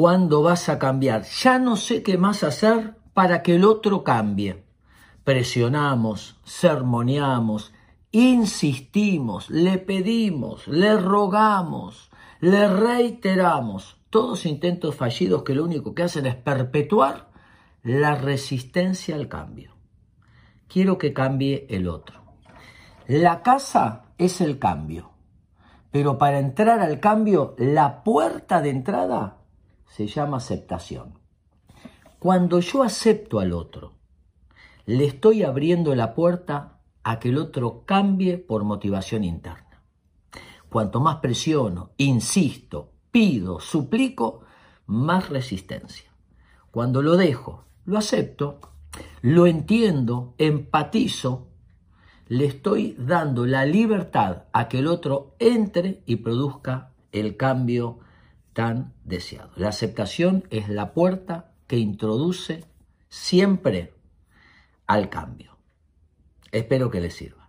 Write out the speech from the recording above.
¿Cuándo vas a cambiar? Ya no sé qué más hacer para que el otro cambie. Presionamos, sermoneamos, insistimos, le pedimos, le rogamos, le reiteramos. Todos intentos fallidos que lo único que hacen es perpetuar la resistencia al cambio. Quiero que cambie el otro. La casa es el cambio, pero para entrar al cambio, la puerta de entrada se llama aceptación. Cuando yo acepto al otro, le estoy abriendo la puerta a que el otro cambie por motivación interna. Cuanto más presiono, insisto, pido, suplico, más resistencia. Cuando lo dejo, lo acepto, lo entiendo, empatizo, le estoy dando la libertad a que el otro entre y produzca el cambio deseado. La aceptación es la puerta que introduce siempre al cambio. Espero que les sirva.